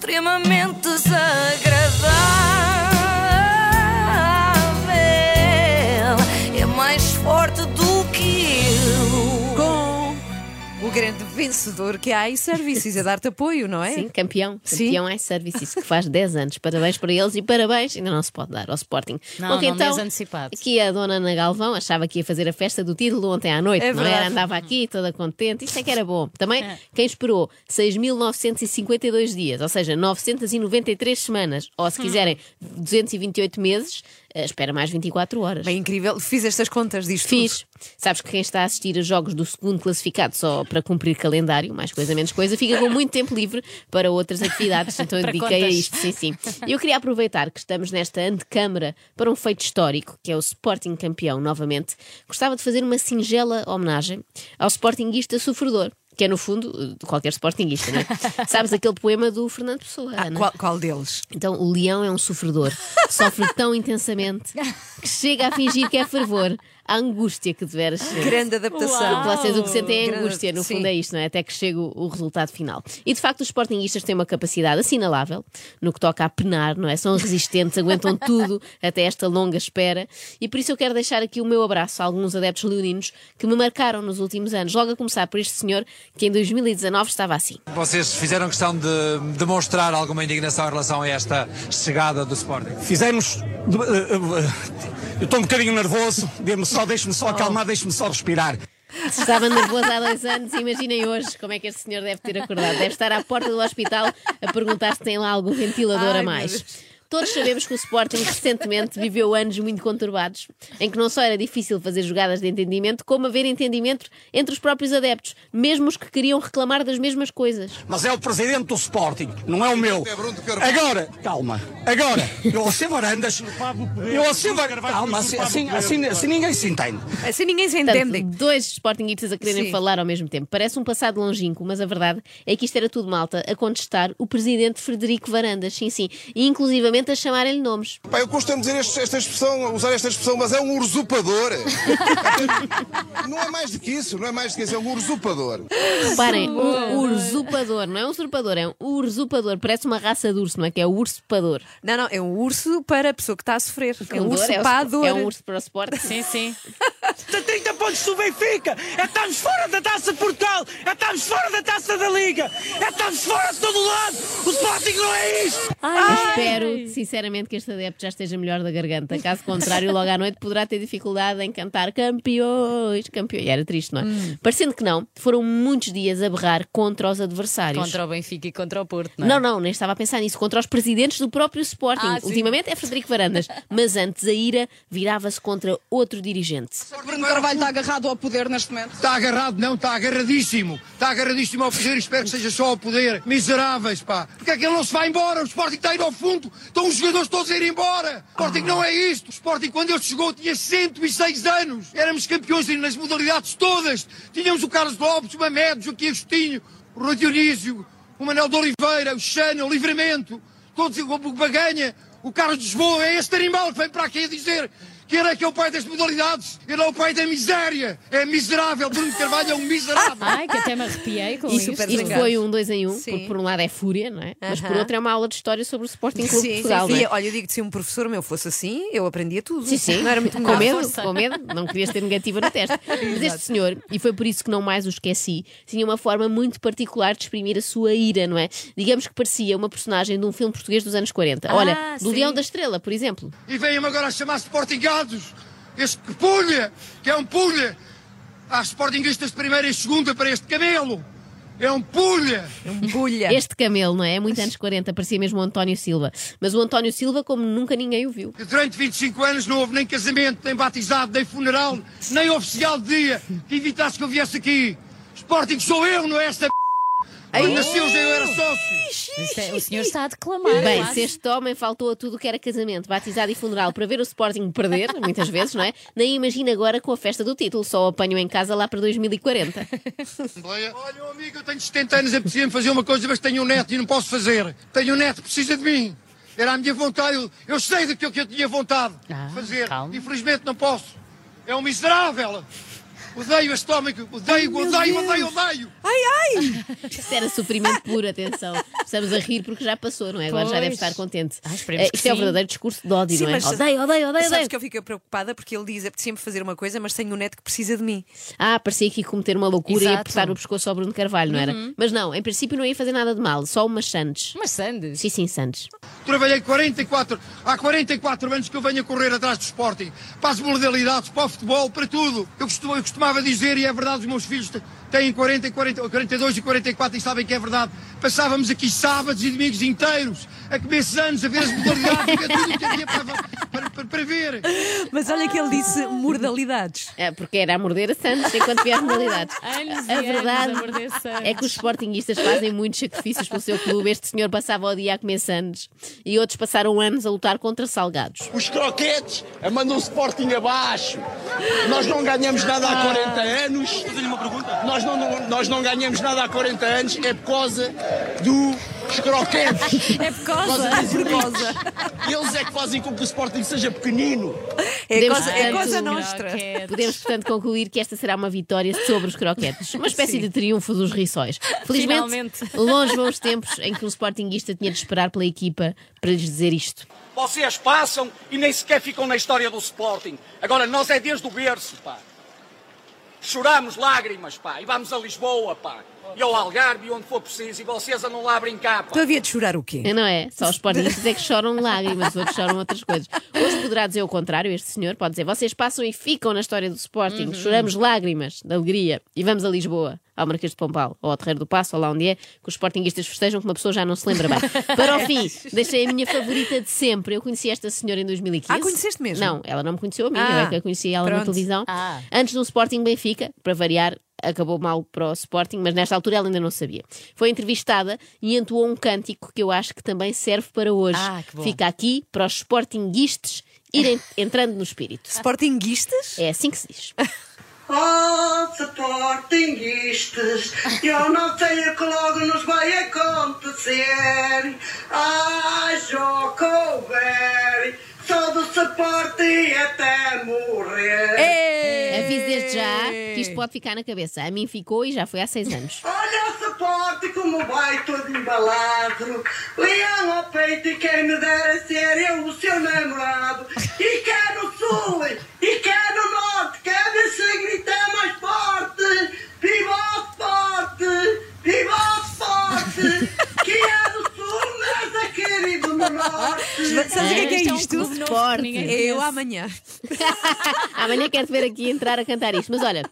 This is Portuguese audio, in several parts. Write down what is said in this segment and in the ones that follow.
extremamente desagradável. É mais forte do que eu. Com o grande vencedor que é a iServices, a dar-te apoio, não é? Sim, campeão. Sim. Campeão iServices, que faz 10 anos. Parabéns para eles e parabéns, ainda não se pode dar ao Sporting. Não, que não então, antecipado. aqui a dona Ana Galvão achava que ia fazer a festa do título ontem à noite, É não era? verdade. Andava aqui toda contente. Isto é que era bom. Também, É. quem esperou 6.952 dias, ou seja, 993 semanas, ou Hum. se quiserem, 228 meses, eh, espera mais 24 horas. Bem incrível. Fiz estas contas disto. Fiz. Sabes que quem está a assistir a jogos do segundo classificado só para cumprir calendário, mais coisa menos coisa, fica com muito tempo livre para outras atividades. Então eu dediquei a isto, sim, sim. E eu queria aproveitar que estamos nesta antecâmara para um feito histórico, que é o Sporting campeão novamente. Gostava de fazer uma singela homenagem ao Sportingista sofredor. Que é, no fundo, de qualquer Sportingista, não é? Sabes aquele poema do Fernando Pessoa, Ah, Ana? qual, qual deles? Então, o leão é um sofredor. Sofre tão intensamente que chega a fingir que é fervor. A angústia que deveras ser. Grande adaptação. Uau! Vocês o que sentem é angústia, no sim. fundo é isto, não é? Até que chega o, o resultado final. E de facto, os sportinguistas têm uma capacidade assinalável no que toca a penar, não é? São resistentes, aguentam tudo até esta longa espera. E por isso eu quero deixar aqui o meu abraço a alguns adeptos leoninos que me marcaram nos últimos anos. Logo a começar por este senhor que em 2019 estava assim. Vocês fizeram questão de demonstrar alguma indignação em relação a esta chegada do Sporting? Fizemos. Eu estou um bocadinho nervoso, dê-me só, deixe-me só acalmar, deixe-me só respirar. Se estava nervoso há dois anos, imaginem hoje como é que este senhor deve ter acordado. Deve estar à porta do hospital a perguntar se tem lá algum ventilador Ai, a meu mais. Todos sabemos que o Sporting recentemente viveu anos muito conturbados, em que não só era difícil fazer jogadas de entendimento, como haver entendimento entre os próprios adeptos, mesmo os que queriam reclamar das mesmas coisas. Mas é o presidente do Sporting, não é o meu. Agora, calma, agora, eu ao ser varandas, eu ao ser varandas, calma, assim, assim, assim, assim ninguém se entende. Assim ninguém se Portanto, entende. dois Sportingistas a quererem Sim. falar ao mesmo tempo. Parece um passado longínquo, mas a verdade é que isto era tudo malta a contestar o presidente Frederico Varandas, sim, sim, e inclusivamente a chamarem-lhe nomes. Pá, eu costumo dizer este- esta expressão, usar esta expressão, mas é um usurpador. não é mais do que isso, não é mais do que isso, é um usurpador. Reparem, um usurpador, não é um usurpador, é um usurpador. Parece uma raça de urso, não é? Que é o urso-pador. Não, não, é um urso para a pessoa que está a sofrer. É um urso é o- para a dor. É um urso para o Sporting. Sim, sim. 30 pontos do Benfica, é estamos fora da taça de Portugal, é estamos fora da taça da Liga, é estamos fora de todo lado. O Sporting não é isto. Eu espero, sinceramente, que este adepto já esteja melhor da garganta. Caso contrário, logo à noite poderá ter dificuldade em cantar campeões, campeões. Era triste, não é? Hum. Parecendo que não, foram muitos dias a berrar contra os adversários. Contra o Benfica e contra o Porto, não é? Não, não, nem estava a pensar nisso. Contra os presidentes do próprio Sporting. Ah. Ultimamente é Frederico Varandas. Mas antes a ira virava-se contra outro dirigente. Bruno Carvalho está agarrado ao poder neste momento. Está agarrado, não, está agarradíssimo. Está agarradíssimo ao poder espero que seja só ao poder. Miseráveis, pá. Porque é que ele não se vai embora? O Sporting está a ir ao fundo. Estão os jogadores todos a ir embora. O Sporting não é isto. O Sporting, quando ele chegou, tinha 106 anos. Éramos campeões nas modalidades todas. Tínhamos o Carlos Lopes, o Mamed, o Joaquim Agostinho, o Rui Dionísio, o Manel de Oliveira, o Chana, o Livramento. Todos, o Baganha, o Carlos de Lisboa. É este animal que vem para aqui a dizer que ele é que é o pai das modalidades. Ele é o pai da miséria. É miserável. Bruno Carvalho é um miserável. Ai, que até me arrepiei com E isto. foi um dois em um, Sim. porque por um lado é fúria, não é? Mas por outro é uma aula de história sobre o Sporting Clube de Sim, Portugal. sim, sim. é? Olha, eu digo-te, se um professor meu fosse assim, eu aprendia tudo. Sim, sim. Não era muito com medo, força. com medo, não querias ter negativa no teste. Mas este senhor, e foi por isso que não mais o esqueci, tinha uma forma muito particular de exprimir a sua ira, não é? Digamos que parecia uma personagem de um filme português dos anos 40. Olha, do. Leão da Estrela, por exemplo. E vem-me agora a chamar Sportingados. Este que pulha, que é um pulha. Há Sportingistas de primeira e segunda para este camelo. É um pulha. Bulha. Este camelo, não é? É muito anos 40, parecia mesmo o António Silva. Mas o António Silva, como nunca ninguém o viu. Durante 25 anos não houve nem casamento, nem batizado, nem funeral, nem oficial de dia que evitasse que eu viesse aqui. Sporting sou eu, não é esta nasceu já eu era sócio. Isto é- O senhor está a declamar. Bem, se este homem faltou a tudo o que era casamento, batizado e funeral para ver o Sporting perder, muitas vezes, não é? Nem imagina agora com a festa do título, só o apanho em casa lá para 2040. Olha, meu amigo, eu tenho 70 anos, eu preciso fazer uma coisa, mas tenho um neto e não posso fazer. Tenho um neto, precisa de mim. Era a minha vontade, eu, eu sei daquilo que eu tinha vontade Ah, de fazer. calma. Infelizmente não posso. É um miserável. Odeio este homem, que- odeio, odeio, odeio, odeio. Isto era sofrimento puro, atenção. Estamos a rir porque já passou, não é? Agora já deve estar contente. Ah, esperemos Eh, que Isto é o sim. verdadeiro discurso de ódio, Sim, não é? mas- Odeio, odeio, odeio, Sabes odeio. que eu fico preocupada porque ele diz: apetece-me fazer uma coisa, mas tenho um neto que precisa de mim. Ah, parecia aqui cometer uma loucura e Exato. apertar o pescoço ao Bruno Carvalho, não era? Mas não, em princípio não ia fazer nada de mal, só umas sandes. Mas Sandes. Sim, sim, sandes. Trabalhei 44, há 44 anos que eu venho a correr atrás do Sporting, para as modalidades, para o futebol, para tudo. Eu, costumo- eu costumava dizer, e é verdade, os meus filhos têm 40, e 40, 42 e 44 e sabem que é verdade. Passávamos aqui sábados e domingos inteiros a comer anos, a ver as modalidades, a ver tudo o que havia para, para, para, para ver. Mas olha que ele disse modalidades. É, porque era a morder a sandes enquanto via as modalidades. Anos a anos verdade a é que os sportinguistas fazem muitos sacrifícios pelo seu clube. Este senhor passava o dia a comer sandes e outros passaram anos a lutar contra salgados. Os croquetes a mandam o Sporting abaixo. Nós não ganhamos nada há 40 anos. Fazer-lhe uma pergunta? Nós não, nós não ganhamos nada há 40 anos, é por causa dos croquetes. É por causa. das elites. Eles é que fazem com que o Sporting seja pequenino. É Podemos, coisa, é coisa nostra. Croquetes. Podemos, portanto, concluir que esta será uma vitória sobre os croquetes. Uma espécie de triunfo dos riçóis. Felizmente, Finalmente. longe vão os tempos em que um sportinguista tinha de esperar pela equipa para lhes dizer isto. Vocês passam e nem sequer ficam na história do Sporting. Agora, nós é desde o berço, pá. Choramos lágrimas, pá, e vamos a Lisboa, pá. E ao Algarve, e onde for preciso, e vocês andam lá a brincar, pá. Tu havia de chorar o quê? Não é? Só os sportinguistas é que choram lágrimas, os outros choram outras coisas. Hoje poderá dizer o contrário, este senhor pode dizer: vocês passam e ficam na história do Sporting, choramos lágrimas de alegria e vamos a Lisboa, ao Marquês de Pombal, ou ao Terreiro do Passo, ou lá onde é, que os sportinguistas festejam que uma pessoa já não se lembra bem. Para o fim, deixei a minha favorita de sempre. Eu conheci esta senhora em 2015. Ah, conheceste mesmo? Não, ela não me conheceu a mim, Ah, eu é que a conheci ela na pronto. televisão. Ah. Antes do Sporting Benfica, para variar, acabou mal para o Sporting, mas nesta altura ela ainda não sabia. Foi entrevistada e entoou um cântico que eu acho que também serve para hoje. Ah, que bom. Fica aqui para os Sportinguistas irem entrando no espírito. Sportinguistas? É assim que se diz. Oh, Sportinguistas, eu não sei o que logo nos vai acontecer. Ai, João Couber, sou do Sporting até morrer. Aviso desde já que isto pode ficar na cabeça. A mim ficou e já foi há seis anos. Olha o Sporting como vai todo embalado. Leão ao peito e quem me dera ser eu o seu namorado. E quer no sul, e quer no norte, quer ver se gritar mais forte. Viva o Sport! Viva o Sport! Que é do sul, mas é querido no norte. Sabes o que é que é é um isto? que Forte. ninguém É eu amanhã. Amanhã quero-te ver aqui entrar a cantar isto. Mas olha,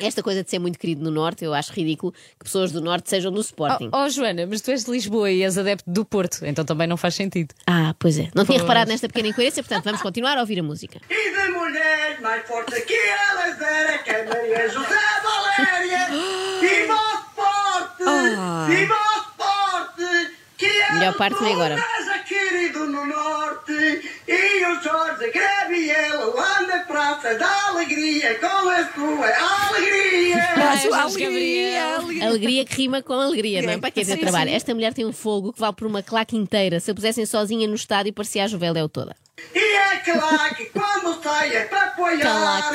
esta coisa de ser muito querido no Norte, eu acho ridículo que pessoas do Norte sejam do Sporting. Oh, oh, Joana, mas tu és de Lisboa e és adepto do Porto, então também não faz sentido. Ah, pois é. Não tinha Pois. reparado nesta pequena incoerência, portanto vamos continuar a ouvir a música. E de mulheres mais forte que elas era que é Maria José Valéria. Viva o Sport! Viva o Sport! Que é Melhor parte vem agora. No norte. E o Jorge Gabriel lá na Alegria com a sua alegria. Jorge alegria, alegria. Alegria que rima com alegria, não é? Para quem ter Sim, trabalho. sim. Esta mulher tem um fogo que vale por uma claque inteira. Se a pusessem sozinha no estádio, parecia a Juveléu toda. E é claro que quando sai é para apoiar,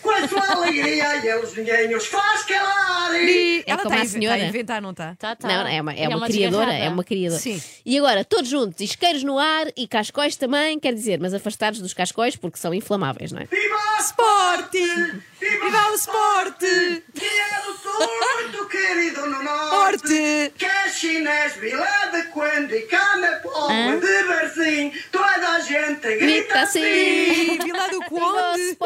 com a sua alegria e os ninguém os faz calar. E É ela como está a a senhora. Está a inventar, não está? Tá, tá. Não, é uma, é É uma, uma criadora, é uma criadora. Sim. E agora, todos juntos, isqueiros no ar e cascóis também, quer dizer, mas afastados dos cascóis porque são inflamáveis, não é? Viva o Sporting! Viva o Sport! Que é do sul, muito querido no norte. Que é chinês, vila de quando e Hã? de Bersim. Toda a gente grita, assim. Sim, Vila do Conde!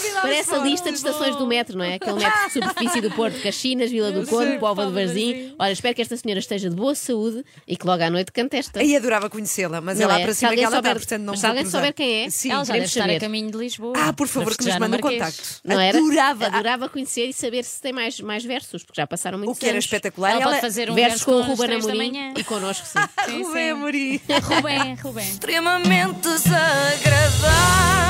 Sport. Vila Parece a Sport. lista de estações do metro, não é? Aquele metro de superfície do Porto, Caxinas, Vila do Conde, Póvoa de Varzim. Olha, espero que esta senhora esteja de boa saúde e que logo à noite cante esta. Aí adorava conhecê-la, mas Não é lá para cima que alguém ela está, portanto não mas se alguém souber quem é, Sim. Ela já deve estar saber. a caminho de Lisboa. Ah, por favor, para que nos mande o Marquês. contacto. Não era? Adorava. Adorava conhecer e saber se tem mais, mais versos, porque já passaram O muitos que era anos. espetacular. Ela ela pode fazer um Versos verso com o Ruben Amorim e connosco, sim. Rubem sim. Amorim. Rubem, Rubem. extremamente desagradável.